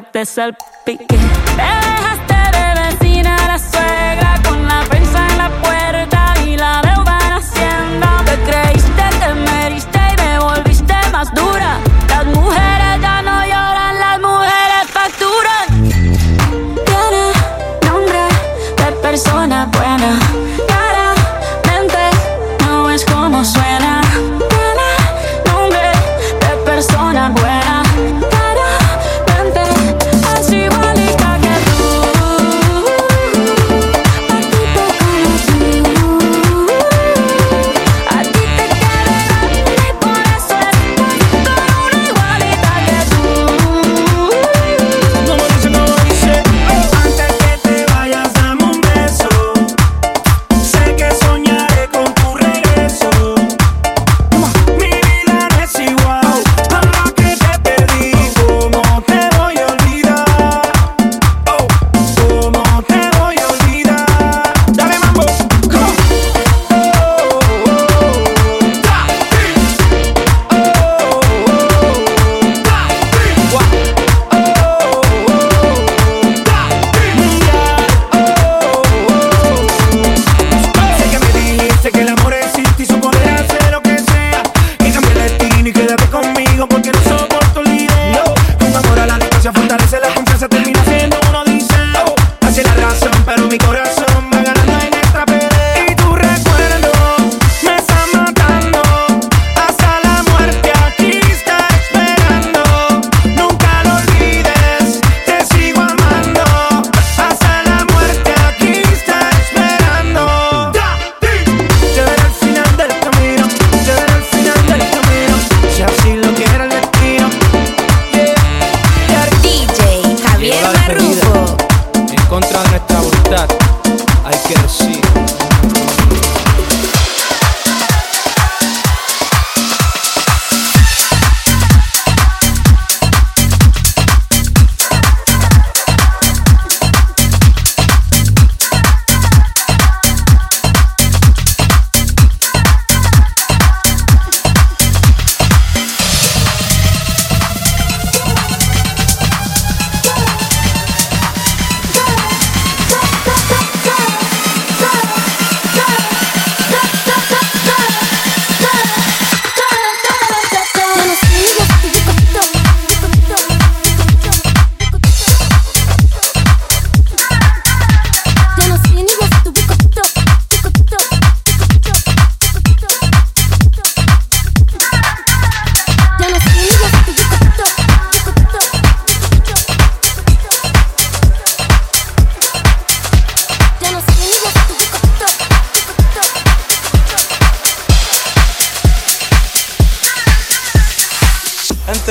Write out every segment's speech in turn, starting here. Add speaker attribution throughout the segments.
Speaker 1: te salpique.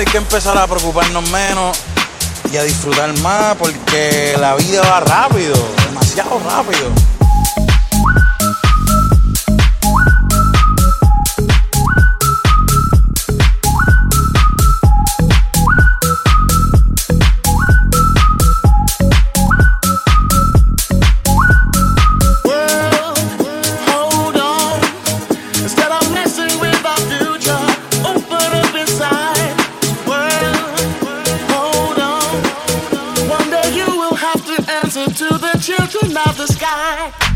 Speaker 2: Empezar a preocuparnos menos y a disfrutar más porque la vida va rápido, demasiado rápido.
Speaker 3: sky.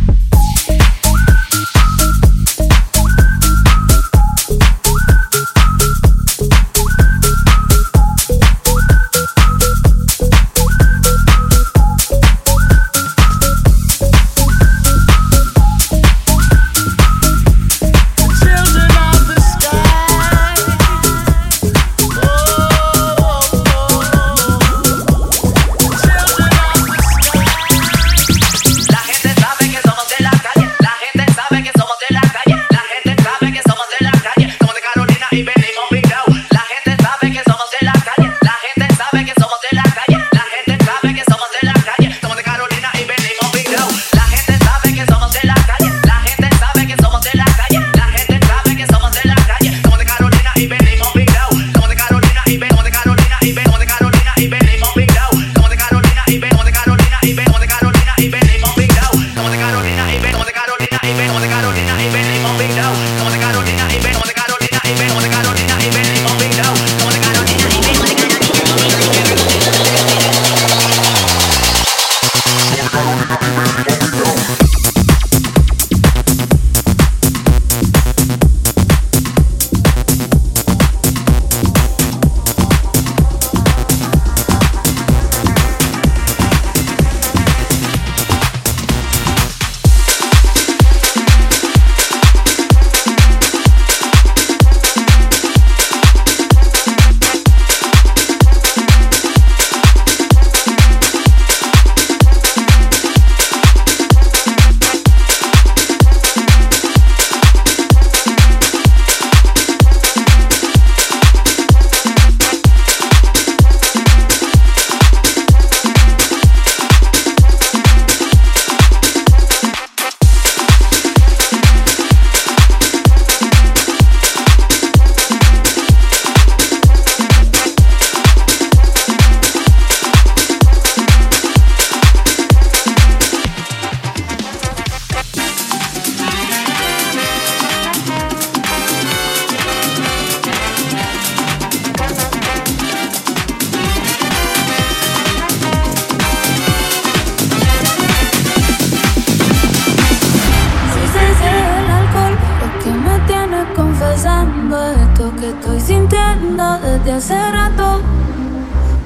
Speaker 4: esto que estoy sintiendo desde hace rato.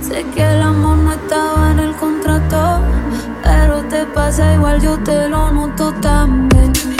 Speaker 4: Sé que el amor no estaba en el contrato, pero te pasa igual, yo te lo noto también.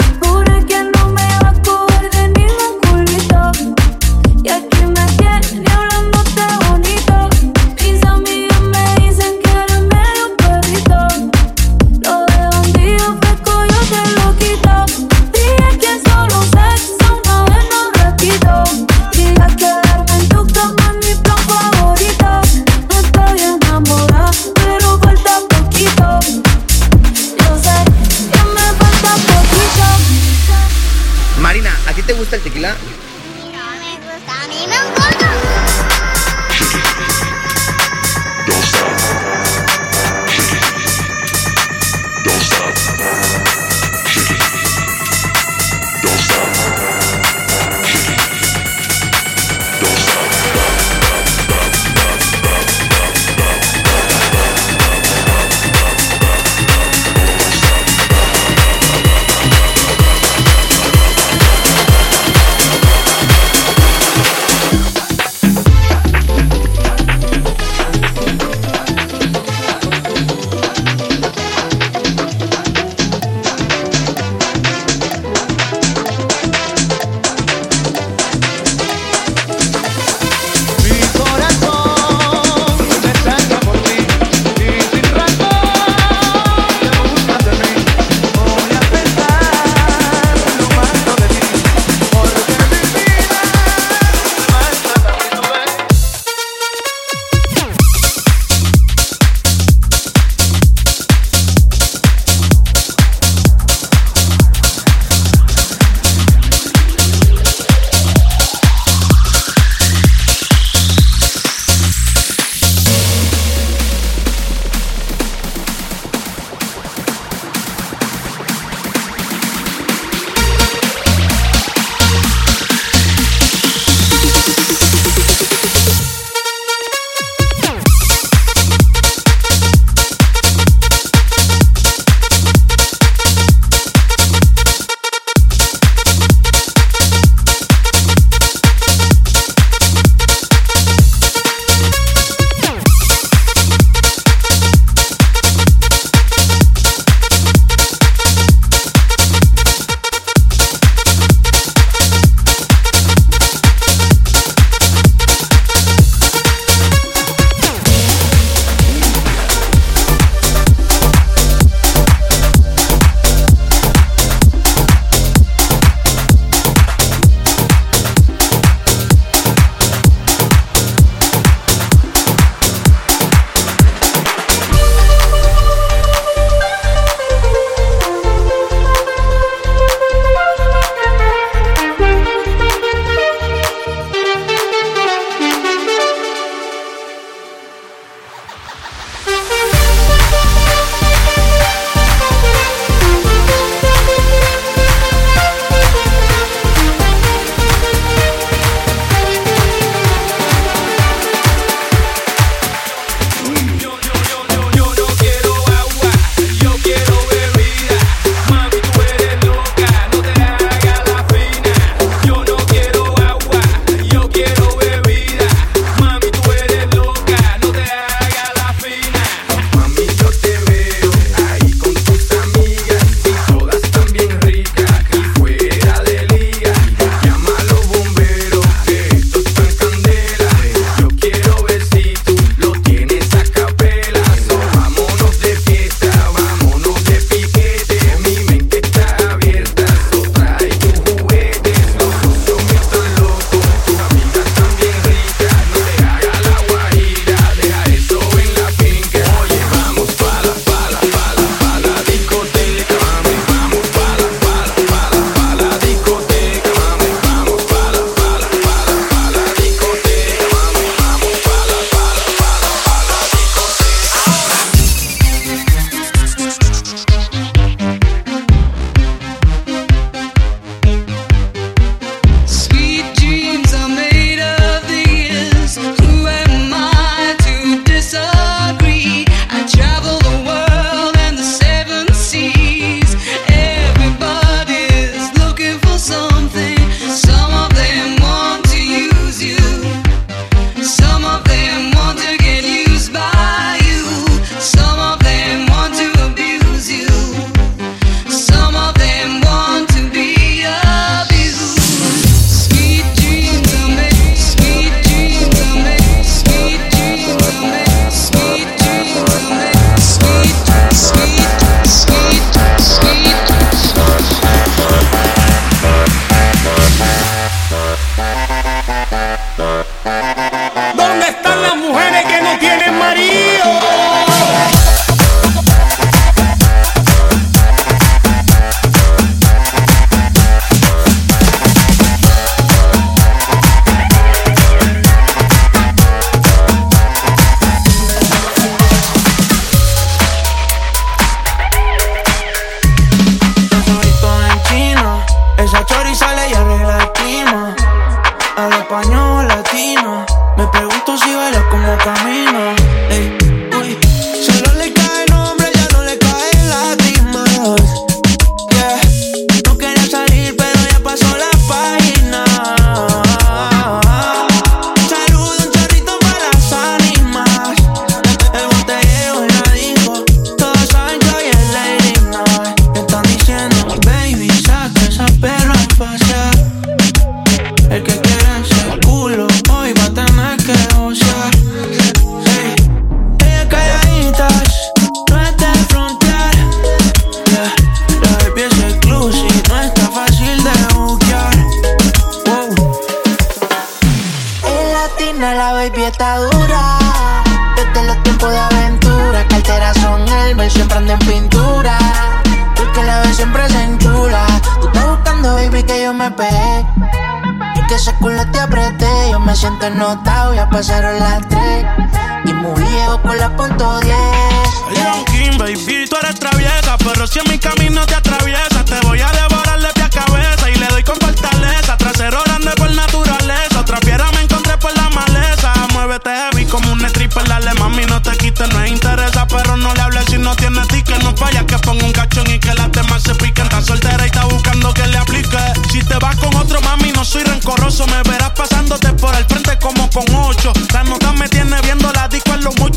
Speaker 5: cortadura. Desde los tiempos de aventura, carteras son Elmer, siempre ando en pintura. Porque la vez siempre se enchula. Tú estás buscando, baby, que yo me pegué. Y que ese culo te apreté. Yo me siento notado, ya pasaron las tres. Y muy viejo con la punto 10.
Speaker 6: Leon King, baby, tú eres traviesa. Pero si en mi camino te atraviesas, te voy a devorar de pie a cabeza. Y le doy con fortaleza, trasero grande por naturaleza mami, no te quites, no es interesa, pero no le hables si no tienes ticket. No fallas que ponga un cachón y que las demás se piquen. Está soltera y está buscando que le aplique. Si te vas con otro, mami, no soy rencoroso. Me verás pasándote por el frente como con ocho. La nota me tiene viendo la disco en lo mucho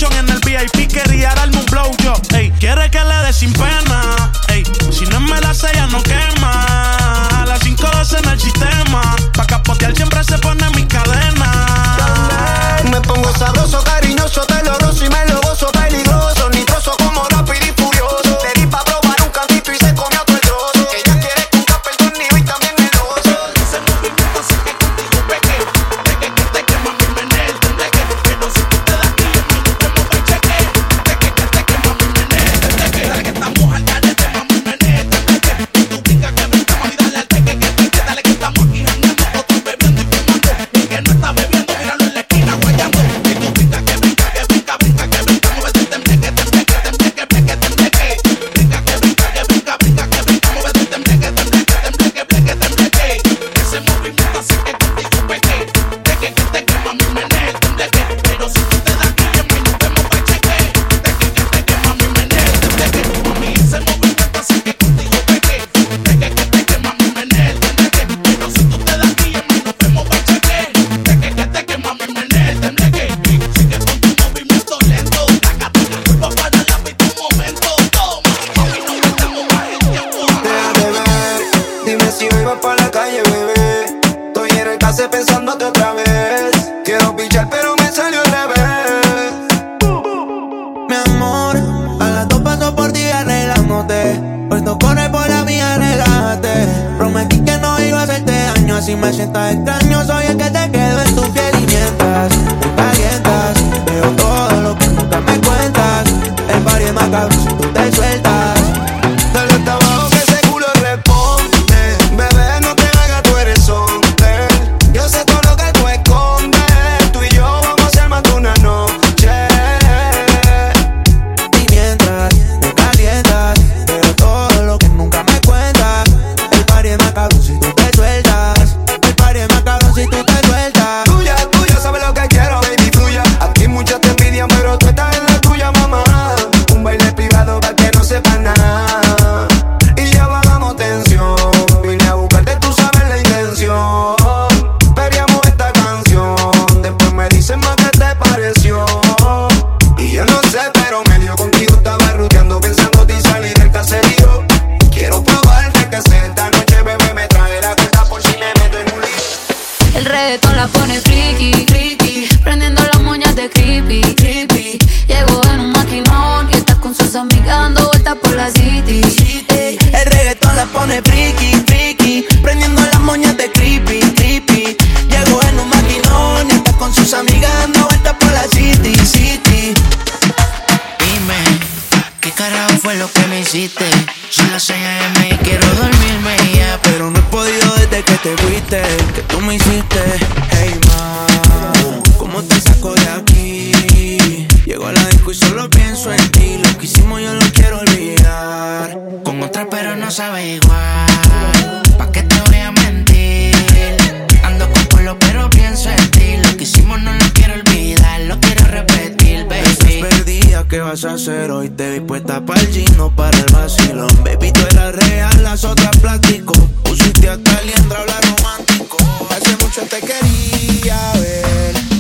Speaker 7: hoy? Te vi puesta para el chino, para el vacilón. Baby, tú eras real, las otras plástico. Pusiste hasta el liendra, habla romántico. Hace mucho te quería ver.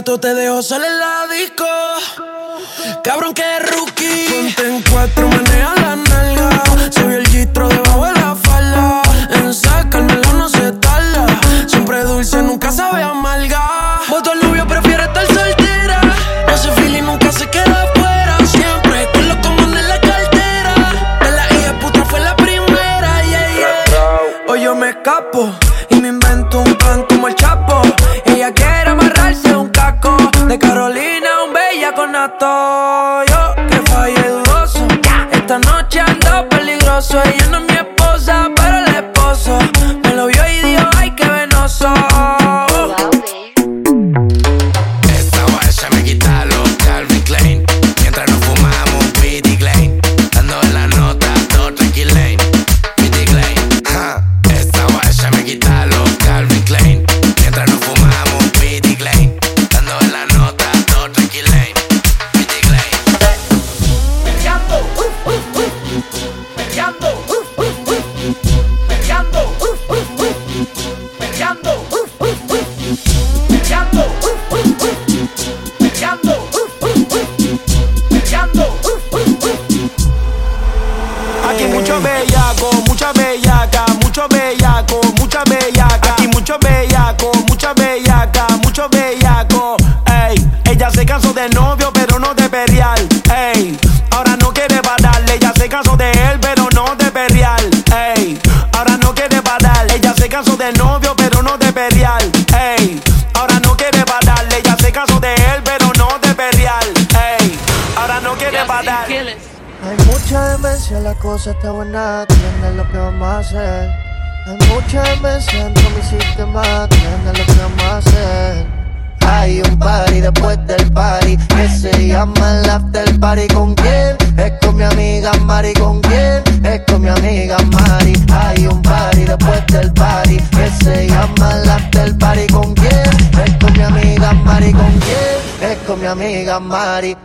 Speaker 8: gato te dejó sola en
Speaker 6: Hay
Speaker 9: mucha demencia, la cosa está buena, atiende lo que vamos a hacer. Hay mucha demencia dentro de mi sistema, atiende lo que vamos a hacer. Hay un party después del party que se llama el after party. ¿Con quién? Es con mi amiga Mari. ¿Con quién? Es con mi amiga Mari. Hay un party después del party que se llama el after party. ¿Con quién? Es con mi amiga Mari. ¿Con quién? Es con mi amiga Mari.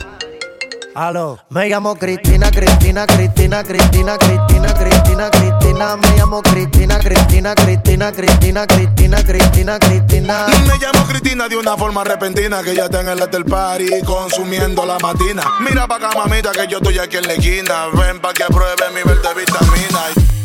Speaker 9: Aló. Me llamo Cristina, Cristina, Cristina, Cristina, Cristina, Cristina, Cristina. Me llamo Cristina, Cristina, Cristina, Cristina, Cristina, Cristina, Cristina.
Speaker 10: Me llamo Cristina de una forma repentina que ya está en el after party consumiendo la matina. Mira pa' acá, mamita, que yo estoy aquí en la esquina. Ven pa' que pruebe mi verde vitamina.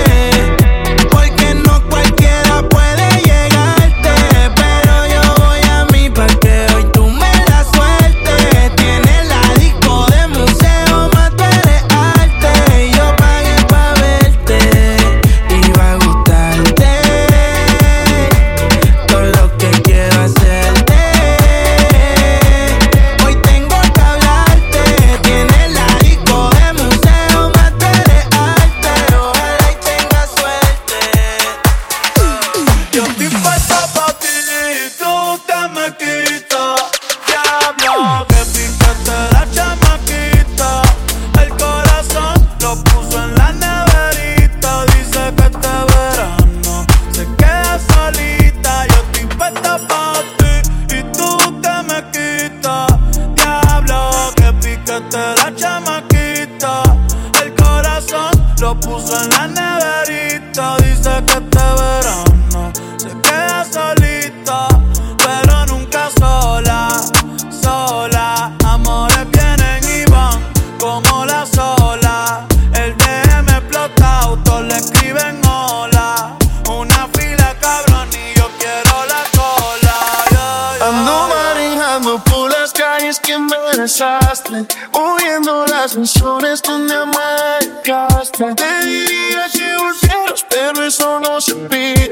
Speaker 3: vez que me besaste, oyendo las canciones donde amargaste. Te diría que volvieras, pero eso no se pide.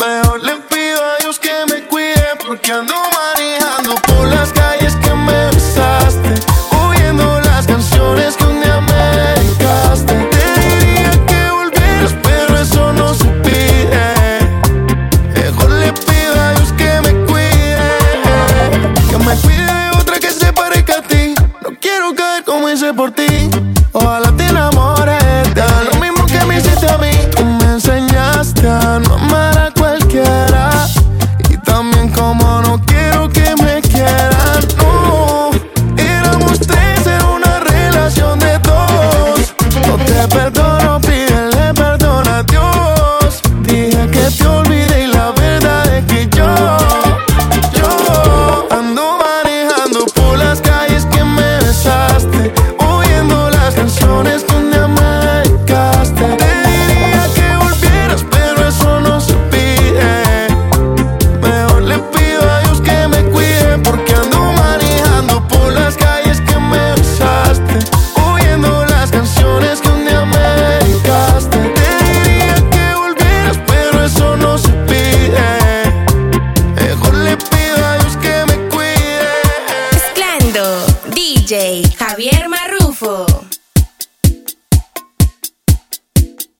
Speaker 3: Mejor le pido a Dios que me cuide, porque ando manejando por las